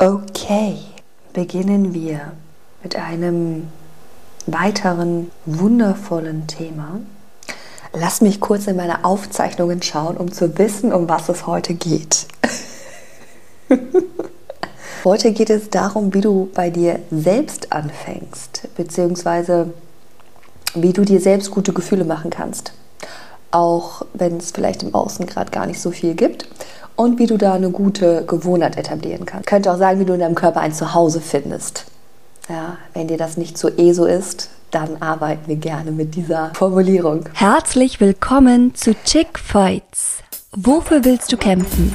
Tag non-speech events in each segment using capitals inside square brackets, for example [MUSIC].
Okay, beginnen wir mit einem weiteren wundervollen Thema. Lass mich kurz in meine Aufzeichnungen schauen, um zu wissen, um was es heute geht. [LAUGHS] heute geht es darum, wie du bei dir selbst anfängst, beziehungsweise wie du dir selbst gute Gefühle machen kannst. Auch wenn es vielleicht im Außen gerade gar nicht so viel gibt und wie du da eine gute Gewohnheit etablieren kannst. Ich könnte auch sagen, wie du in deinem Körper ein Zuhause findest. Ja, wenn dir das nicht so eh so ist, dann arbeiten wir gerne mit dieser Formulierung. Herzlich willkommen zu Chick Fights. Wofür willst du kämpfen?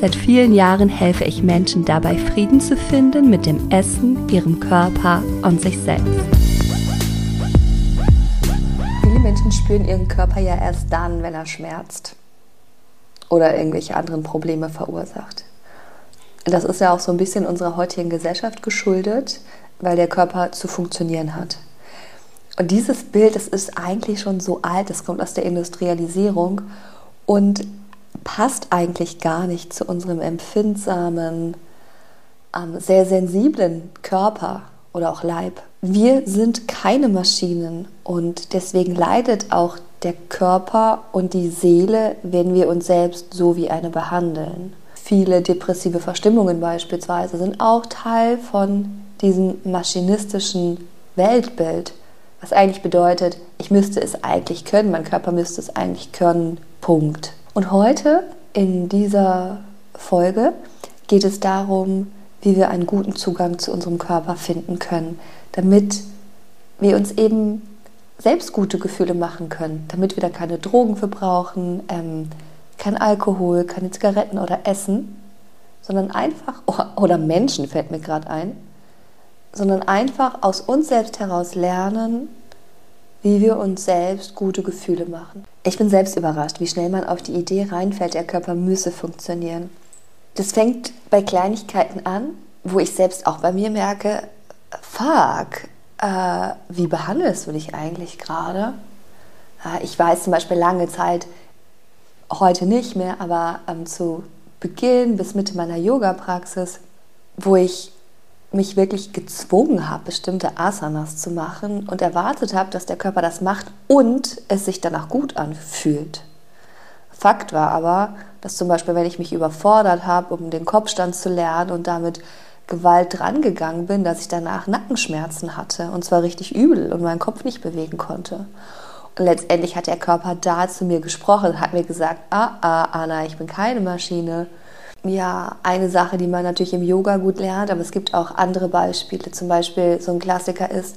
Seit vielen Jahren helfe ich Menschen dabei, Frieden zu finden mit dem Essen, ihrem Körper und sich selbst. Viele Menschen spüren ihren Körper ja erst dann, wenn er schmerzt oder irgendwelche anderen Probleme verursacht. Das ist ja auch so ein bisschen unserer heutigen Gesellschaft geschuldet, weil der Körper zu funktionieren hat. Und dieses Bild, das ist eigentlich schon so alt, das kommt aus der Industrialisierung und passt eigentlich gar nicht zu unserem empfindsamen, ähm, sehr sensiblen Körper oder auch Leib. Wir sind keine Maschinen und deswegen leidet auch der Körper und die Seele, wenn wir uns selbst so wie eine behandeln. Viele depressive Verstimmungen beispielsweise sind auch Teil von diesem maschinistischen Weltbild, was eigentlich bedeutet, ich müsste es eigentlich können, mein Körper müsste es eigentlich können, Punkt. Und heute in dieser Folge geht es darum, wie wir einen guten Zugang zu unserem Körper finden können, damit wir uns eben selbst gute Gefühle machen können, damit wir da keine Drogen für brauchen, ähm, kein Alkohol, keine Zigaretten oder Essen, sondern einfach, [LAUGHS] oder Menschen fällt mir gerade ein, sondern einfach aus uns selbst heraus lernen, wie wir uns selbst gute Gefühle machen. Ich bin selbst überrascht, wie schnell man auf die Idee reinfällt, der Körper müsse funktionieren. Das fängt bei Kleinigkeiten an, wo ich selbst auch bei mir merke, fuck, äh, wie behandelst du dich eigentlich gerade? Ich weiß zum Beispiel lange Zeit, heute nicht mehr, aber ähm, zu Beginn bis Mitte meiner Yoga-Praxis, wo ich mich wirklich gezwungen habe, bestimmte Asanas zu machen und erwartet habe, dass der Körper das macht und es sich danach gut anfühlt. Fakt war aber, dass zum Beispiel, wenn ich mich überfordert habe, um den Kopfstand zu lernen und damit Gewalt drangegangen bin, dass ich danach Nackenschmerzen hatte und zwar richtig übel und meinen Kopf nicht bewegen konnte. Und letztendlich hat der Körper da zu mir gesprochen, hat mir gesagt, ah, ah, Anna, ich bin keine Maschine, ja eine Sache, die man natürlich im Yoga gut lernt, aber es gibt auch andere Beispiele. Zum Beispiel so ein Klassiker ist,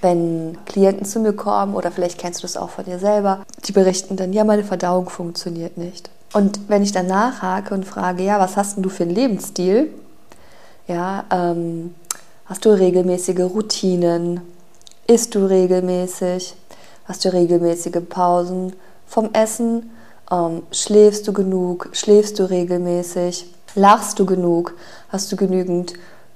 wenn Klienten zu mir kommen oder vielleicht kennst du das auch von dir selber, die berichten dann, ja, meine Verdauung funktioniert nicht. Und wenn ich dann nachhake und frage, ja, was hast denn du für einen Lebensstil? Ja, ähm, hast du regelmäßige Routinen? Isst du regelmäßig? Hast du regelmäßige Pausen vom Essen? Ähm, schläfst du genug? Schläfst du regelmäßig? Lachst du genug? Hast du genügend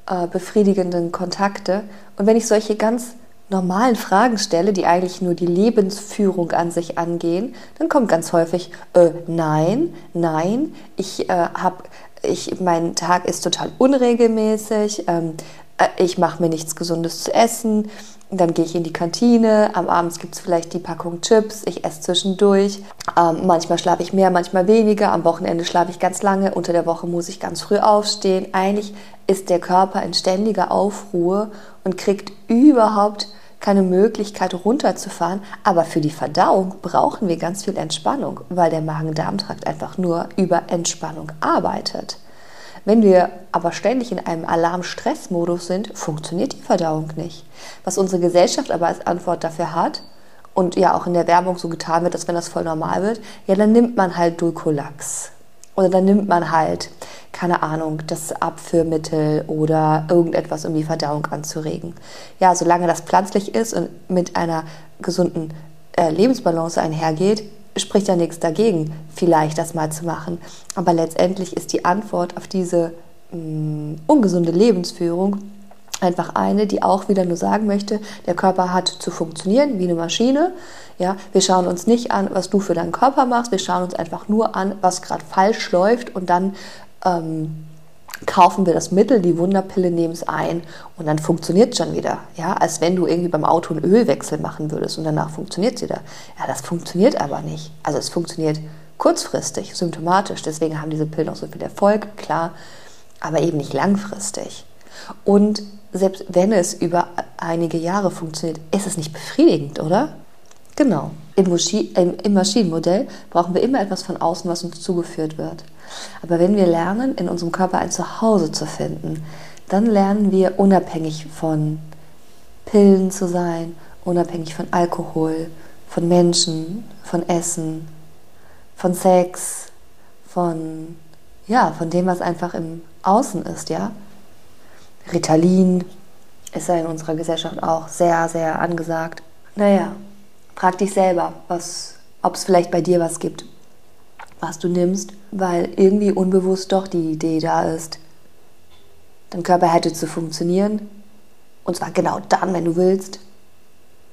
äh, befriedigenden Kontakte? Und wenn ich solche ganz normalen Fragen stelle, die eigentlich nur die Lebensführung an sich angehen, dann kommt ganz häufig äh, nein, nein, ich äh, habe ich, mein Tag ist total unregelmäßig, ähm, äh, ich mache mir nichts Gesundes zu essen, dann gehe ich in die Kantine, am Abend gibt es vielleicht die Packung Chips, ich esse zwischendurch. Ähm, manchmal schlafe ich mehr, manchmal weniger, am Wochenende schlafe ich ganz lange, unter der Woche muss ich ganz früh aufstehen. Eigentlich ist der Körper in ständiger Aufruhr und kriegt überhaupt keine Möglichkeit runterzufahren, aber für die Verdauung brauchen wir ganz viel Entspannung, weil der Magen-Darm-Trakt einfach nur über Entspannung arbeitet. Wenn wir aber ständig in einem Alarm-Stress-Modus sind, funktioniert die Verdauung nicht. Was unsere Gesellschaft aber als Antwort dafür hat, und ja auch in der Werbung so getan wird, dass wenn das voll normal wird, ja, dann nimmt man halt Dulcolax. Oder dann nimmt man halt, keine Ahnung, das Abführmittel oder irgendetwas, um die Verdauung anzuregen. Ja, solange das pflanzlich ist und mit einer gesunden äh, Lebensbalance einhergeht, spricht ja nichts dagegen, vielleicht das mal zu machen. Aber letztendlich ist die Antwort auf diese mh, mm, ungesunde Lebensführung einfach eine, die auch wieder nur sagen möchte, der Körper hat zu funktionieren wie eine Maschine. Ja, wir schauen uns nicht an, was du für deinen Körper machst, wir schauen uns einfach nur an, was gerade falsch läuft und dann ähm, kaufen wir das Mittel, die Wunderpille, nehmen es ein und dann funktioniert es schon wieder. Ja, als wenn du irgendwie beim Auto einen Ölwechsel machen würdest und danach funktioniert es wieder. Ja, das funktioniert aber nicht. Also es funktioniert kurzfristig, symptomatisch. Deswegen haben diese Pillen auch so viel Erfolg, klar, aber eben nicht langfristig. Und selbst wenn es über einige Jahre funktioniert, ist es nicht befriedigend, oder? Genau. Im, Maschinenmodell brauchen wir immer etwas von außen, was uns zugeführt wird. Aber wenn wir lernen, in unserem Körper ein Zuhause zu finden, dann lernen wir unabhängig von Pillen zu sein, unabhängig von Alkohol, von Menschen, von Essen, von Sex, von ja, von dem, was einfach im Außen ist, ja. Ritalin ist ja in unserer Gesellschaft auch sehr, sehr angesagt. Naja, frag dich selber, ob es vielleicht bei dir was gibt, was du nimmst, weil irgendwie unbewusst doch die Idee da ist, dein Körper hätte zu funktionieren. Und zwar genau dann, wenn du willst.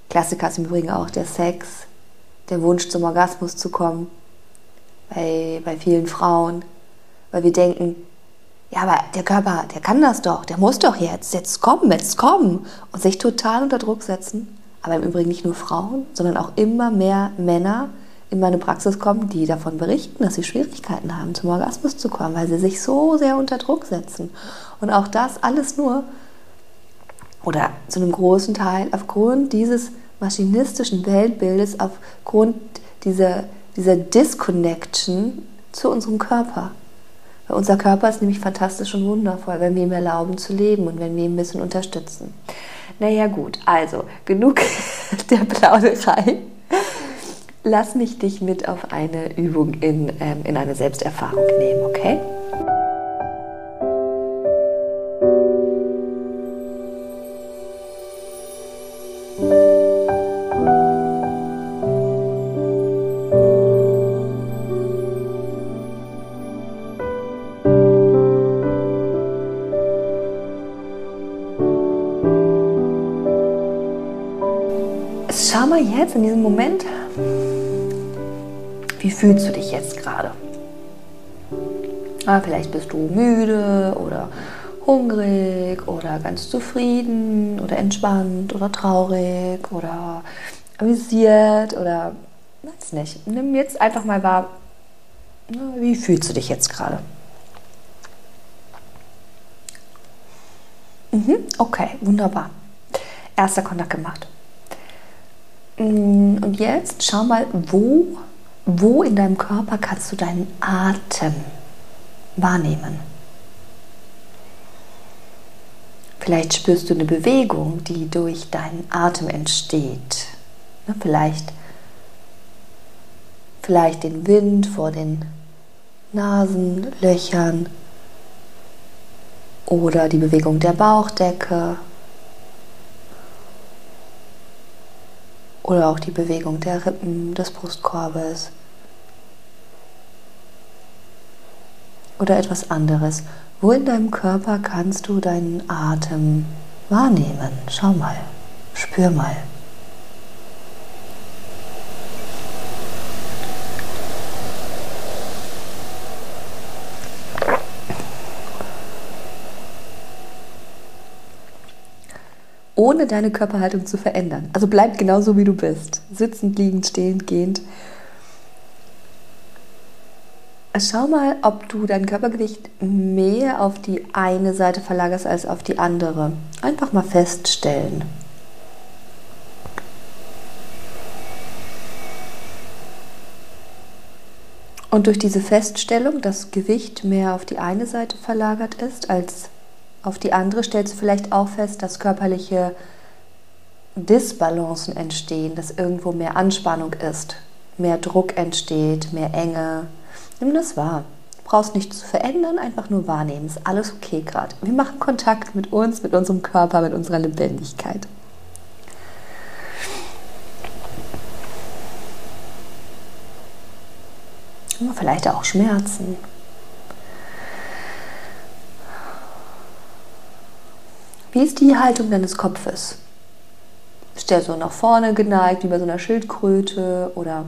Klassiker ist im Übrigen auch der Sex, der Wunsch zum Orgasmus zu kommen. Bei, bei vielen Frauen. Weil wir denken, ja, aber der Körper, der kann das doch, der muss doch jetzt, jetzt kommen, jetzt kommen. Und sich total unter Druck setzen. Aber im Übrigen nicht nur Frauen, sondern auch immer mehr Männer in meine Praxis kommen, die davon berichten, dass sie Schwierigkeiten haben, zum Orgasmus zu kommen, weil sie sich so sehr unter Druck setzen. Und auch das alles nur oder zu einem großen Teil aufgrund dieses maschinistischen Weltbildes, aufgrund dieser, dieser Disconnection zu unserem Körper. Weil unser Körper ist nämlich fantastisch und wundervoll, wenn wir ihm erlauben zu leben und wenn wir ihn ein bisschen unterstützen. Naja gut, also genug [LAUGHS] der Plauderei. Lass mich dich mit auf eine Übung in, ähm, in eine Selbsterfahrung nehmen, okay? Schau mal jetzt in diesem Moment, wie fühlst du dich jetzt gerade? Ah, vielleicht bist du müde oder hungrig oder ganz zufrieden oder entspannt oder traurig oder amüsiert oder weiß nicht. Nimm jetzt einfach mal wahr, wie fühlst du dich jetzt gerade? Mhm, okay, wunderbar. Erster Kontakt gemacht. Mm, und jetzt schau mal, wo, wo in deinem Körper kannst du deinen Atem wahrnehmen. Vielleicht spürst du eine Bewegung, die durch deinen Atem entsteht. Vielleicht, vielleicht den Wind vor den Nasenlöchern oder die Bewegung der Bauchdecke oder auch die Bewegung der Rippen, des Brustkorbes oder etwas anderes. Wo in deinem Körper kannst du deinen Atem wahrnehmen? Schau mal, spür mal. Ohne deine Körperhaltung zu verändern. Also bleib genauso wie du bist. Sitzend, liegend, stehend, gehend. Schau mal, ob du dein Körpergewicht mehr auf die eine Seite verlagerst als auf die andere. Einfach mal feststellen. Und durch diese Feststellung, dass Gewicht mehr auf die eine Seite verlagert ist als auf die andere stellst du vielleicht auch fest, dass körperliche Disbalancen entstehen, dass irgendwo mehr Anspannung ist, mehr Druck entsteht, mehr Enge. Nimm das wahr. Du brauchst nichts zu verändern, einfach nur wahrnehmen. Ist alles okay gerade. Wir machen Kontakt mit uns, mit unserem Körper, mit unserer Lebendigkeit. Vielleicht auch Schmerzen. Wie ist die Haltung deines Kopfes? Ist der so nach vorne geneigt, wie bei so einer Schildkröte oder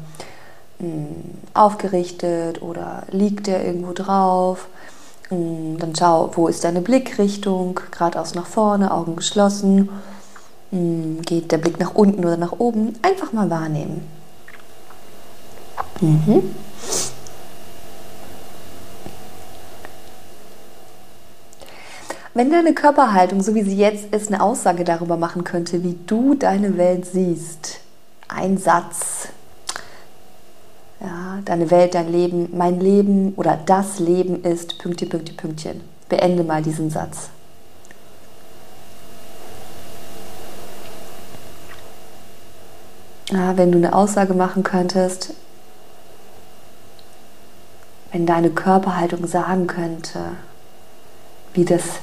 mh, hm, aufgerichtet oder liegt der irgendwo drauf? Mh, hm, dann schau, wo ist deine Blickrichtung? Geradeaus nach vorne, Augen geschlossen. Mh, hm, geht der Blick nach unten oder nach oben? Einfach mal wahrnehmen. Mhm. Wenn deine Körperhaltung, so wie sie jetzt ist, eine Aussage darüber machen könnte, wie du deine Welt siehst, ein Satz, ja, deine Welt, dein Leben, mein Leben oder das Leben ist Pünktchen, Pünktchen, Pünktchen. Beende mal diesen Satz. Ja, wenn du eine Aussage machen könntest, wenn deine Körperhaltung sagen könnte, wie das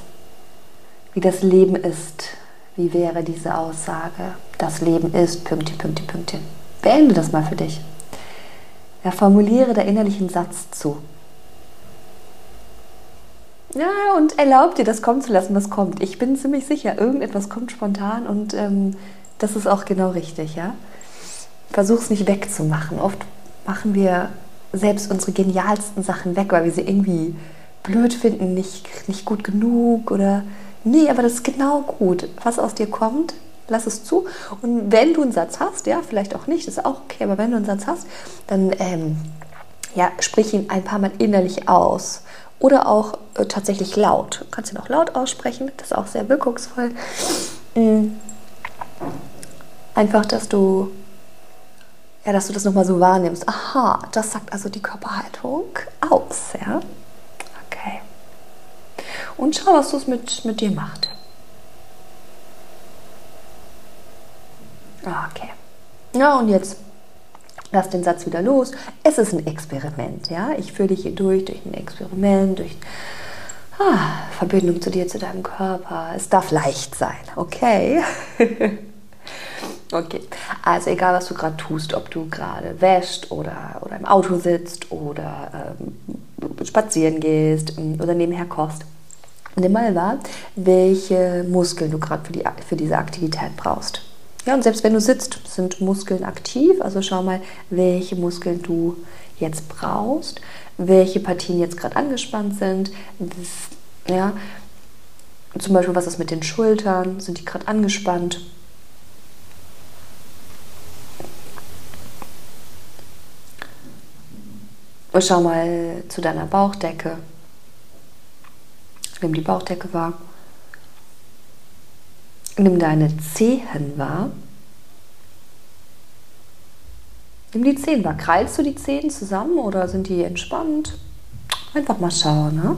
wie das Leben ist. Wie wäre diese Aussage? Das Leben ist Pünktchen, Pünktchen, Pünktchen. Beende das mal für dich. Ja, formuliere der innerlichen Satz zu. Ja, und erlaub dir, das kommen zu lassen, was kommt. Ich bin ziemlich sicher, irgendetwas kommt spontan und ähm, das ist auch genau richtig, ja. Versuch es nicht wegzumachen. Oft machen wir selbst unsere genialsten Sachen weg, weil wir sie irgendwie blöd finden, nicht, nicht gut genug oder Nee, aber das ist genau gut. Was aus dir kommt, lass es zu. Und wenn du einen Satz hast, ja, vielleicht auch nicht, ist auch okay, aber wenn du einen Satz hast, dann ähm, ja, sprich ihn ein paar Mal innerlich aus. Oder auch äh, tatsächlich laut. Du kannst ihn auch laut aussprechen, das ist auch sehr wirkungsvoll. Mhm. Einfach, dass du, ja, dass du das nochmal so wahrnimmst. Aha, das sagt also die Körperhaltung aus, ja. Und schau, was das mit, mit dir macht. Okay. Ja, und jetzt lass den Satz wieder los. Es ist ein Experiment, ja. Ich führe dich hier durch, durch ein Experiment, durch ah, Verbindung zu dir, zu deinem Körper. Es darf leicht sein, okay? [LAUGHS] okay. Also egal, was du gerade tust, ob du gerade wäscht oder, oder im Auto sitzt oder ähm, spazieren gehst ähm, oder nebenher kochst. Nimm mal wahr, welche Muskeln du gerade für, die, für diese Aktivität brauchst. Ja, und selbst wenn du sitzt, sind Muskeln aktiv. Also schau mal, welche Muskeln du jetzt brauchst, welche Partien jetzt gerade angespannt sind. Ja, zum Beispiel, was ist mit den Schultern? Sind die gerade angespannt? Und schau mal zu deiner Bauchdecke. Nimm die Bauchdecke wahr. Nimm deine Zehen wahr. Nimm die Zehen wahr. Kreilst du die Zehen zusammen oder sind die entspannt? Einfach mal schauen. Ne?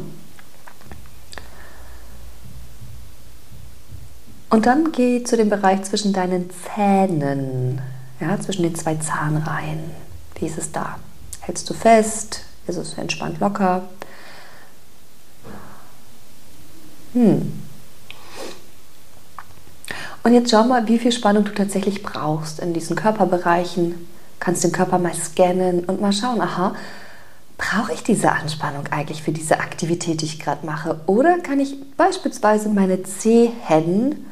Und dann geh zu dem Bereich zwischen deinen Zähnen, ja, zwischen den zwei Zahnreihen. Wie ist es da? Hältst du fest? Ist es entspannt locker? Hm. Und jetzt schau mal, wie viel Spannung du tatsächlich brauchst in diesen Körperbereichen. Kannst den Körper mal scannen und mal schauen, aha, brauche ich diese Anspannung eigentlich für diese Aktivität, die ich gerade mache? Oder kann ich beispielsweise meine Zehen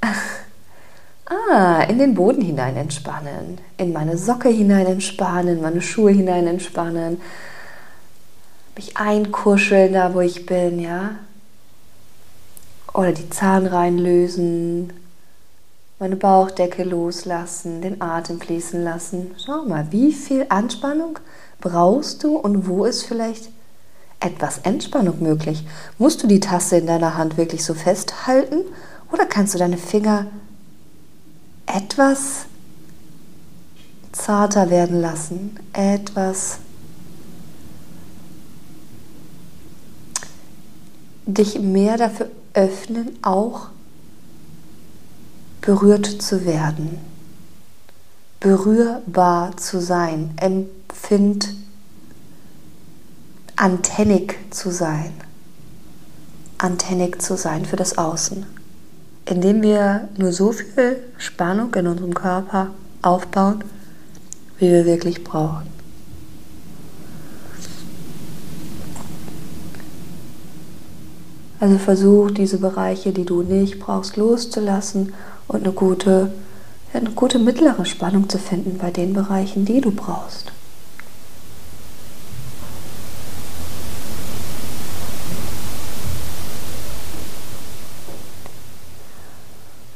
[LAUGHS] ah, in den Boden hinein entspannen, in meine Socke hinein entspannen, meine Schuhe hinein entspannen, mich einkuscheln da, wo ich bin, ja? Oder die Zahnreihen lösen, meine Bauchdecke loslassen, den Atem fließen lassen. Schau mal, wie viel Anspannung brauchst du und wo ist vielleicht etwas Entspannung möglich? Musst du die Tasse in deiner Hand wirklich so festhalten oder kannst du deine Finger etwas zarter werden lassen, etwas dich mehr dafür öffnen, auch berührt zu werden, berührbar zu sein, empfind antennig zu sein, antennig zu sein für das Außen, indem wir nur so viel Spannung in unserem Körper aufbauen, wie wir wirklich brauchen. Also versuch diese Bereiche, die du nicht brauchst, loszulassen und eine gute, eine gute mittlere Spannung zu finden bei den Bereichen, die du brauchst.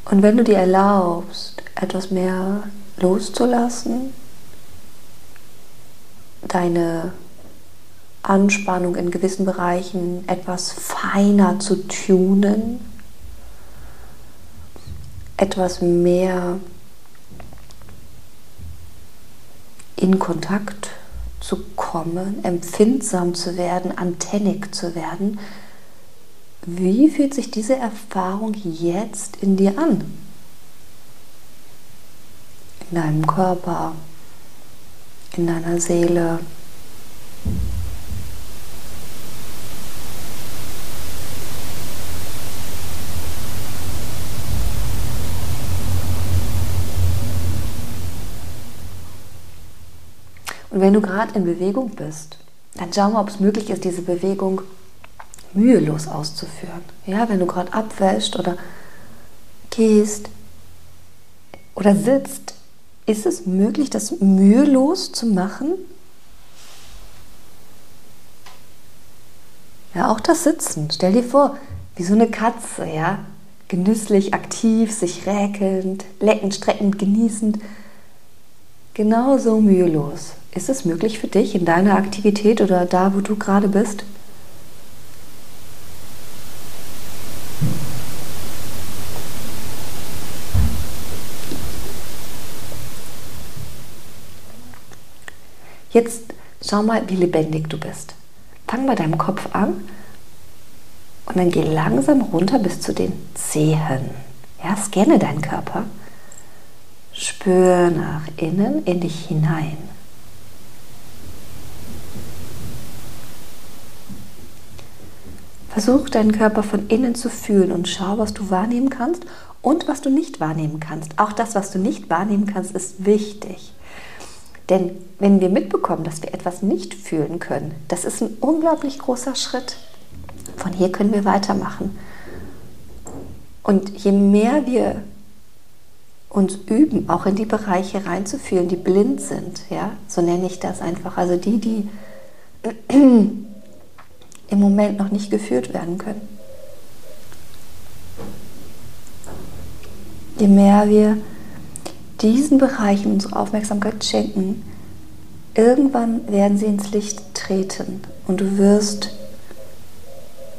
Und wenn du dir erlaubst, etwas mehr loszulassen, deine Anspannung in gewissen Bereichen etwas feiner zu tunen, etwas mehr in Kontakt zu kommen, empfindsam zu werden, antennig zu werden. Wie fühlt sich diese Erfahrung jetzt in dir an? In deinem Körper, in deiner Seele. Und wenn du gerade in Bewegung bist, dann schau mal, ob es möglich ist, diese Bewegung mühelos auszuführen. Ja, wenn du gerade abwäschst oder gehst oder sitzt, ist es möglich, das mühelos zu machen? Ja, auch das Sitzen. Stell dir vor, wie so eine Katze, ja, genüsslich, aktiv, sich räkelnd, leckend, streckend, genießend. Genauso mühelos. Ist es möglich für dich in deiner Aktivität oder da, wo du gerade bist? Jetzt schau mal, wie lebendig du bist. Fang bei deinem Kopf an und dann geh langsam runter bis zu den Zehen. Ja, scanne deinen Körper. Spür nach innen in dich hinein. Versuch deinen Körper von innen zu fühlen und schau, was du wahrnehmen kannst und was du nicht wahrnehmen kannst. Auch das, was du nicht wahrnehmen kannst, ist wichtig. Denn wenn wir mitbekommen, dass wir etwas nicht fühlen können, das ist ein unglaublich großer Schritt. Von hier können wir weitermachen. Und je mehr wir uns üben, auch in die Bereiche reinzufühlen, die blind sind, ja, so nenne ich das einfach, also die, die im Moment noch nicht geführt werden können. Je mehr wir diesen Bereichen unsere Aufmerksamkeit schenken, irgendwann werden sie ins Licht treten und du wirst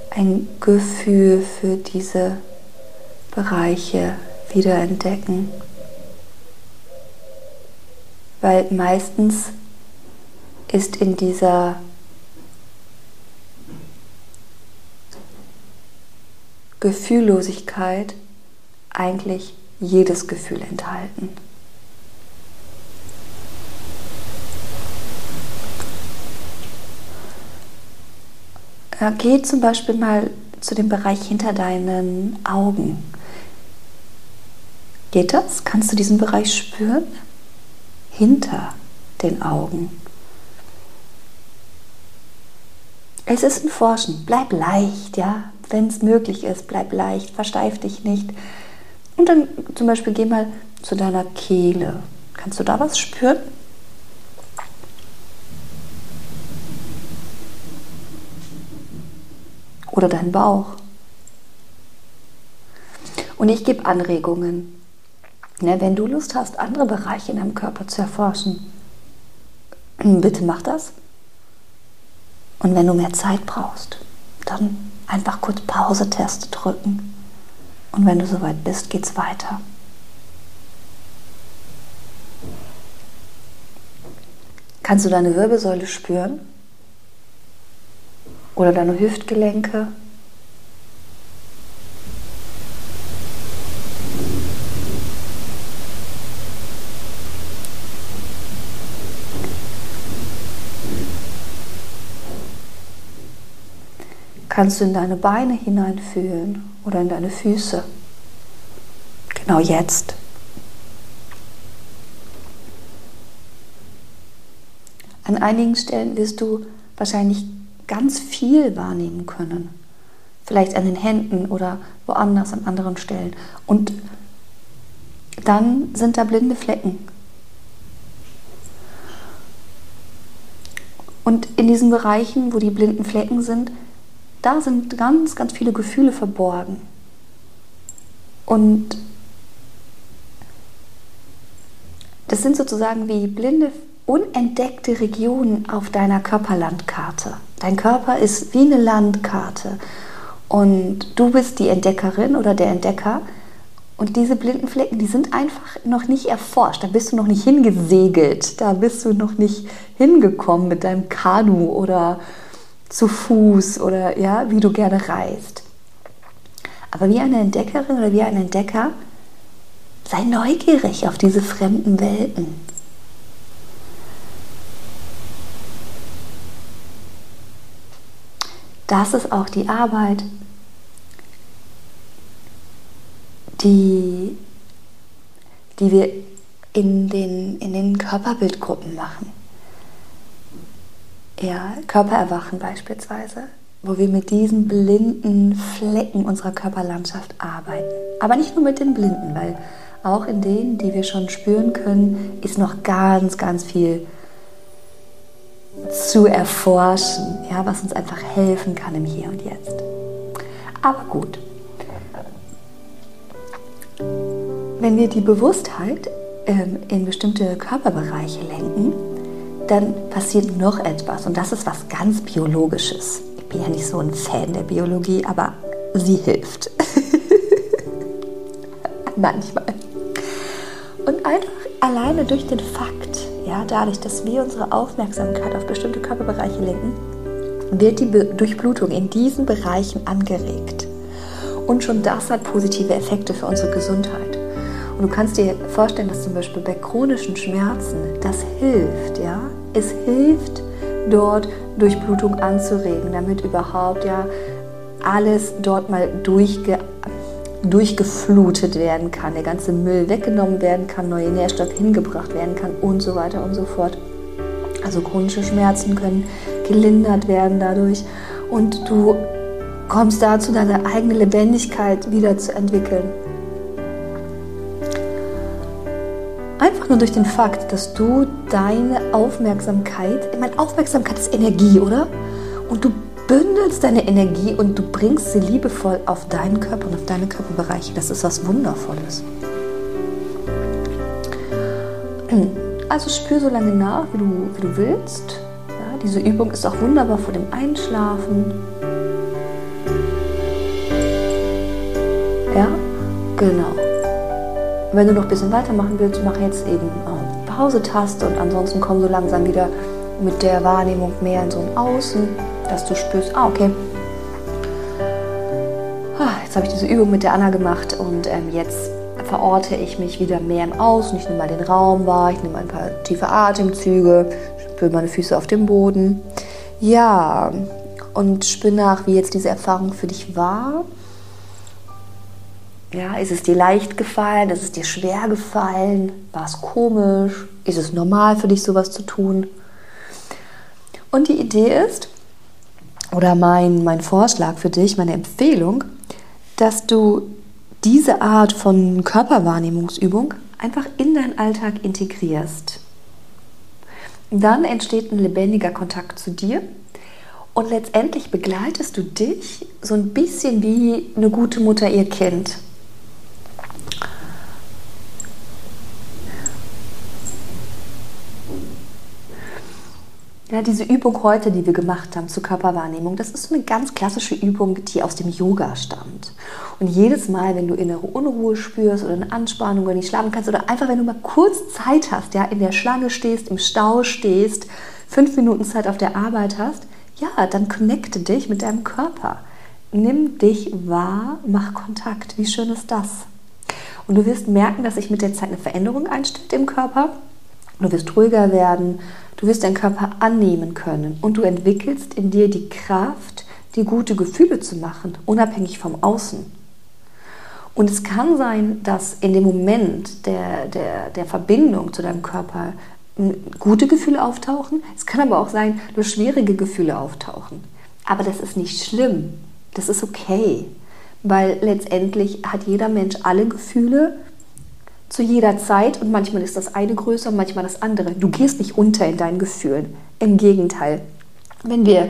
ein Gefühl für diese Bereiche wiederentdecken. Weil meistens ist in dieser Gefühllosigkeit eigentlich jedes Gefühl enthalten. Geh zum Beispiel mal zu dem Bereich hinter deinen Augen. Geht das? Kannst du diesen Bereich spüren? Hinter den Augen. Es ist ein Forschen. Bleib leicht, ja wenn es möglich ist, bleib leicht, versteif dich nicht. Und dann zum Beispiel geh mal zu deiner Kehle. Kannst du da was spüren? Oder deinen Bauch. Und ich gebe Anregungen. Ne, wenn du Lust hast, andere Bereiche in deinem Körper zu erforschen, bitte mach das. Und wenn du mehr Zeit brauchst, dann einfach kurz Pause-Taste drücken. Und wenn du soweit bist, geht's weiter. Kannst du deine Wirbelsäule spüren? Oder deine kannst du in deine Beine hineinfühlen oder in deine Füße. Genau jetzt. An einigen Stellen wirst du wahrscheinlich ganz viel wahrnehmen können. Vielleicht an den Händen oder woanders an anderen Stellen. Und dann sind da blinde Flecken. Und in diesen Bereichen, wo die blinden Flecken sind, da sind ganz, ganz viele Gefühle verborgen. Und das sind sozusagen wie blinde, unentdeckte Regionen auf deiner Körperlandkarte. Dein Körper ist wie eine Landkarte. Und du bist die Entdeckerin oder der Entdecker. Und diese blinden Flecken, die sind einfach noch nicht erforscht. Da bist du noch nicht hingesegelt. Da bist du noch nicht hingekommen mit deinem Kanu oder zu Fuß oder ja, wie du gerne reist. Aber wie eine Entdeckerin oder wie ein Entdecker, sei neugierig auf diese fremden Welten. Das ist auch die Arbeit, die, die wir in den, in den Körperbildgruppen machen ja, Körpererwachen beispielsweise, wo wir mit diesen blinden Flecken unserer Körperlandschaft arbeiten. Aber nicht nur mit den blinden, weil auch in denen, die wir schon spüren können, ist noch ganz, ganz viel zu erforschen, ja, was uns einfach helfen kann im Hier und Jetzt. Aber gut, wenn wir die Bewusstheit ähm, in bestimmte Körperbereiche lenken, dann passiert noch etwas und das ist was ganz Biologisches. Ich bin ja nicht so ein Fan der Biologie, aber sie hilft. [LAUGHS] Manchmal. Und einfach alleine durch den Fakt, ja, dadurch, dass wir unsere Aufmerksamkeit auf bestimmte Körperbereiche lenken, wird die Durchblutung in diesen Bereichen angeregt. Und schon das hat positive Effekte für unsere Gesundheit. Und du kannst dir vorstellen, dass zum Beispiel bei chronischen Schmerzen das hilft, ja. Es hilft, dort Durchblutung anzuregen, damit überhaupt ja alles dort mal durchge durchgeflutet werden kann, der ganze Müll weggenommen werden kann, neue Nährstoffe hingebracht werden kann und so weiter und so fort. Also chronische Schmerzen können gelindert werden dadurch und du kommst dazu, deine eigene Lebendigkeit wieder zu entwickeln. Nur durch den Fakt, dass du deine Aufmerksamkeit, ich meine, Aufmerksamkeit ist Energie, oder? Und du bündelst deine Energie und du bringst sie liebevoll auf deinen Körper und auf deine Körperbereiche. Das ist was Wundervolles. Also spür so lange nach, wie du, wie du willst. Ja, diese Übung ist auch wunderbar vor dem Einschlafen. Ja, genau. Wenn du noch ein bisschen weitermachen willst, mach jetzt eben äh, Pause-Taste und ansonsten komm so langsam wieder mit der Wahrnehmung mehr in so ein Außen, dass du spürst, ah, okay, ah, jetzt habe ich diese Übung mit der Anna gemacht und ähm, jetzt verorte ich mich wieder mehr im Außen. Ich nehme mal den Raum wahr, ich nehme ein paar tiefe Atemzüge, spüre meine Füße auf dem Boden. Ja, und spüre nach, wie jetzt diese Erfahrung für dich war. Ja, ist es dir leicht gefallen? Ist es dir schwer gefallen? War es komisch? Ist es normal für dich, sowas zu tun? Und die Idee ist, oder mein, mein Vorschlag für dich, meine Empfehlung, dass du diese Art von Körperwahrnehmungsübung einfach in deinen Alltag integrierst. Dann entsteht ein lebendiger Kontakt zu dir und letztendlich begleitest du dich so ein bisschen wie eine gute Mutter ihr Kind. Ja, diese Übung heute, die wir gemacht haben zur Körperwahrnehmung, das ist eine ganz klassische Übung, die aus dem Yoga stammt. Und jedes Mal, wenn du innere Unruhe spürst oder eine Anspannung oder nicht schlafen kannst oder einfach, wenn du mal kurz Zeit hast, ja, in der Schlange stehst, im Stau stehst, fünf Minuten Zeit auf der Arbeit hast, ja, dann connecte dich mit deinem Körper. Nimm dich wahr, mach Kontakt. Wie schön ist das? Und du wirst merken, dass sich mit der Zeit eine Veränderung einstellt im Körper. Du wirst ruhiger werden, Du wirst deinen Körper annehmen können und du entwickelst in dir die Kraft, dir gute Gefühle zu machen, unabhängig vom Außen. Und es kann sein, dass in dem Moment der, der, der Verbindung zu deinem Körper gute Gefühle auftauchen. Es kann aber auch sein, dass schwierige Gefühle auftauchen. Aber das ist nicht schlimm. Das ist okay. Weil letztendlich hat jeder Mensch alle Gefühle zu jeder Zeit und manchmal ist das eine größer manchmal das andere. Du gehst nicht unter in deinen Gefühlen. Im Gegenteil. Wenn wir,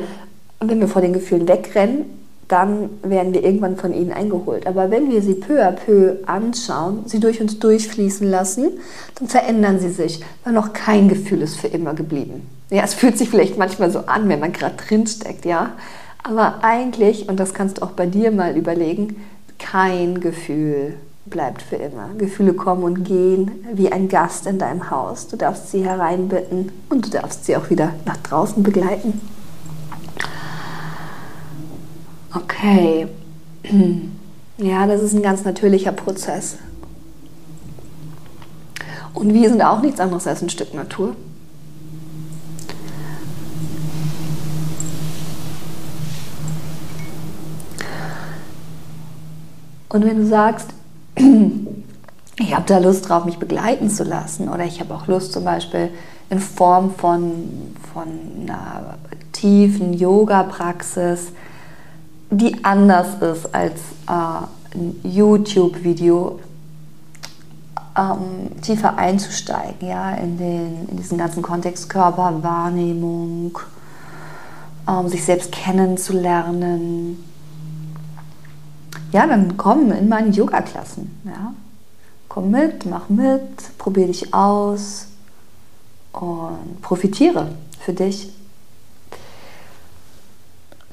wenn wir vor den Gefühlen wegrennen, dann werden wir irgendwann von ihnen eingeholt. Aber wenn wir sie peu à peu anschauen, sie durch uns durchfließen lassen, dann verändern sie sich, weil noch kein Gefühl ist für immer geblieben. Ja, es fühlt sich vielleicht manchmal so an, wenn man gerade drinsteckt, ja. Aber eigentlich, und das kannst du auch bei dir mal überlegen, kein Gefühl bleibt für immer. Gefühle kommen und gehen wie ein Gast in deinem Haus. Du darfst sie hereinbitten und du darfst sie auch wieder nach draußen begleiten. Okay. [CLEARS THROAT] Ja, das ist ein ganz natürlicher Prozess. Und wir sind auch nichts anderes als ein Stück Natur. Und wenn du sagst, ich habe da Lust drauf, mich begleiten zu lassen, oder ich habe auch Lust zum Beispiel in Form von, von einer tiefen Yoga-Praxis, die anders ist als äh, ein YouTube-Video, ähm, tiefer einzusteigen, ja, in, den, in diesen ganzen Kontext Körperwahrnehmung, ähm, sich selbst kennenzulernen. Ja, dann komm in meine Yoga-Klassen. Ja. Komm mit, mach mit, probier dich aus und profitiere für dich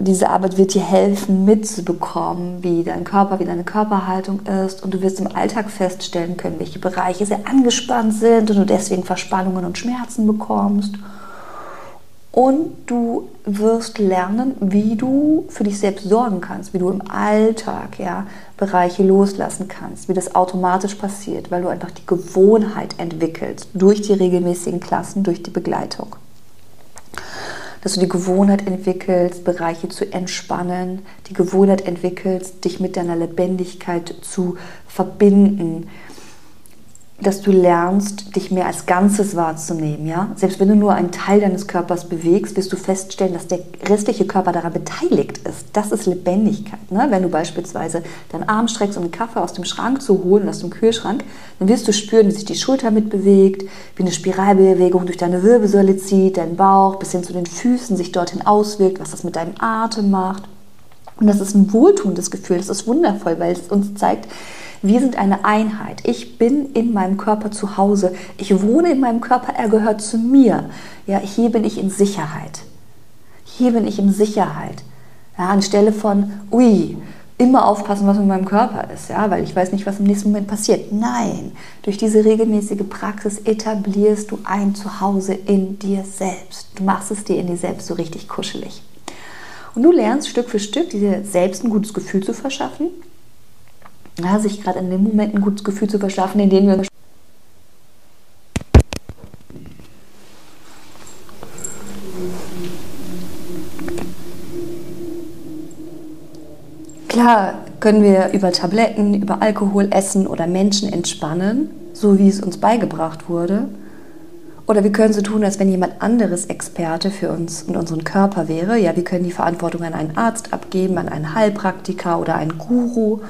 diese Arbeit wird dir helfen, mitzubekommen, wie dein Körper, wie deine Körperhaltung ist. Und du wirst im Alltag feststellen können, welche Bereiche sehr angespannt sind und du deswegen Verspannungen und Schmerzen bekommst. Und du wirst lernen, wie du für dich selbst sorgen kannst, wie du im Alltag ja, Bereiche loslassen kannst, wie das automatisch passiert, weil du einfach die Gewohnheit entwickelst durch die regelmäßigen Klassen, durch die Begleitung. Dass du die Gewohnheit entwickelst, Bereiche zu entspannen, die Gewohnheit entwickelst, dich mit deiner Lebendigkeit zu verbinden, dass du lernst, dich mehr als Ganzes wahrzunehmen. Ja? Selbst wenn du nur einen Teil deines Körpers bewegst, wirst du feststellen, dass der restliche Körper daran beteiligt ist. Das ist Lebendigkeit. Ne? Wenn du beispielsweise deinen Arm streckst, um einen Kaffee aus dem Schrank zu holen, aus dem Kühlschrank, dann wirst du spüren, wie sich die Schulter mitbewegt, wie eine Spiralbewegung durch deine Wirbelsäule zieht, dein Bauch bis hin zu den Füßen sich dorthin auswirkt, was das mit deinem Atem macht. Und das ist ein wohltuendes Gefühl, das ist wundervoll, weil es uns zeigt, wir sind eine Einheit. Ich bin in meinem Körper zu Hause. Ich wohne in meinem Körper, er gehört zu mir. Ja, hier bin ich in Sicherheit. Hier bin ich in Sicherheit. Ja, anstelle von, ui, immer aufpassen, was mit meinem Körper ist, ja, weil ich weiß nicht, was im nächsten Moment passiert. Nein, durch diese regelmäßige Praxis etablierst du ein Zuhause in dir selbst. Du machst es dir in dir selbst so richtig kuschelig. Und du lernst Stück für Stück, dir selbst ein gutes Gefühl zu verschaffen, ja, sich gerade in dem Moment ein gutes Gefühl zu verschaffen, indem wir Klar können wir über Tabletten, über Alkohol, Essen oder Menschen entspannen, so wie es uns beigebracht wurde. Oder wir können so tun, als wenn jemand anderes Experte für uns und unseren Körper wäre. Ja, wir können die Verantwortung an einen Arzt abgeben, an einen Heilpraktiker oder einen Guru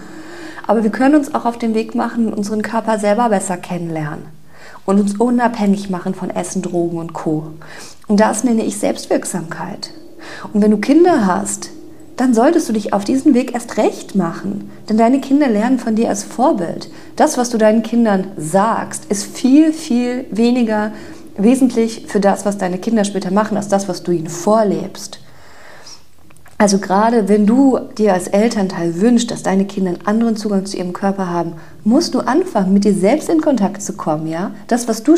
aber wir können uns auch auf den Weg machen, unseren Körper selber besser kennenlernen und uns unabhängig machen von Essen, Drogen und Co. Und das nenne ich Selbstwirksamkeit. Und wenn du Kinder hast, dann solltest du dich auf diesen Weg erst recht machen. Denn deine Kinder lernen von dir als Vorbild. Das, was du deinen Kindern sagst, ist viel, viel weniger wesentlich für das, was deine Kinder später machen, als das, was du ihnen vorlebst. Also gerade wenn du dir als Elternteil wünschst, dass deine Kinder einen anderen Zugang zu ihrem Körper haben, musst du anfangen, mit dir selbst in Kontakt zu kommen, ja? Das, was du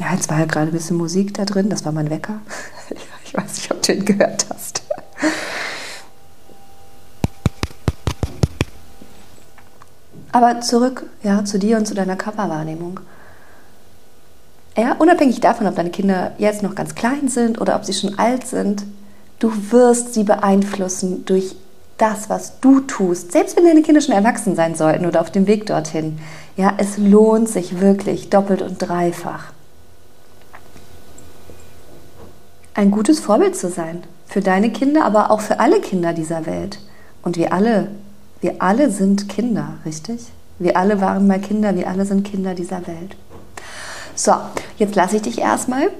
Ja, jetzt war ja gerade ein bisschen Musik da drin, das war mein Wecker. [LAUGHS] Ich weiß nicht, ob du ihn gehört hast. Aber zurück ja, zu dir und zu deiner Körperwahrnehmung. Ja, unabhängig davon, ob deine Kinder jetzt noch ganz klein sind oder ob sie schon alt sind, du wirst sie beeinflussen durch das, was du tust, selbst wenn deine Kinder schon erwachsen sein sollten oder auf dem Weg dorthin. Ja, es lohnt sich wirklich doppelt und dreifach. Ein gutes Vorbild zu sein für deine Kinder, aber auch für alle Kinder dieser Welt. Und wir alle, wir alle sind Kinder, richtig? Wir alle waren mal Kinder, wir alle sind Kinder dieser Welt. So, jetzt lasse ich dich erstmal.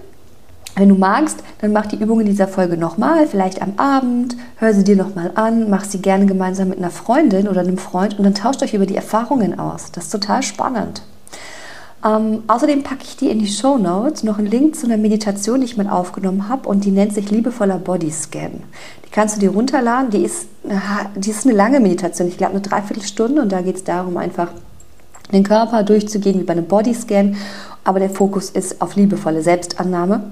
Wenn du magst, dann mach die Übung in dieser Folge nochmal, vielleicht am Abend, hör sie dir nochmal an, mach sie gerne gemeinsam mit einer Freundin oder einem Freund und dann tauscht euch über die Erfahrungen aus. Das ist total spannend. Ähm, außerdem packe ich dir in die Show Notes noch einen Link zu einer Meditation, die ich mal aufgenommen habe und die nennt sich liebevoller Bodyscan. Die kannst du dir runterladen. Die ist, die ist eine lange Meditation, ich glaube eine Dreiviertelstunde und da geht es darum, einfach den Körper durchzugehen wie bei einem Bodyscan, aber der Fokus ist auf liebevolle Selbstannahme.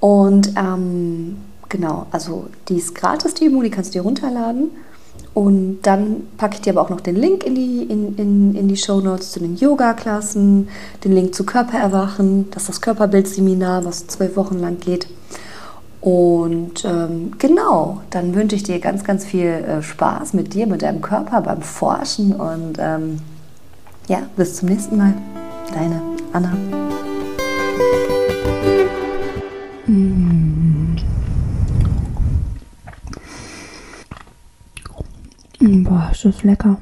Und ähm, genau, also die ist gratis, die Übung, die kannst du dir runterladen. Und dann packe ich dir aber auch noch den Link in die, in, in, in die Show Notes zu den Yoga-Klassen, den Link zu Körpererwachen, das ist das Körperbildseminar, was zwölf Wochen lang geht. Und ähm, genau, dann wünsche ich dir ganz, ganz viel äh, Spaß mit dir, mit deinem Körper beim Forschen und ähm, ja, bis zum nächsten Mal. Deine Anna. Mm. Boah, ist das lecker.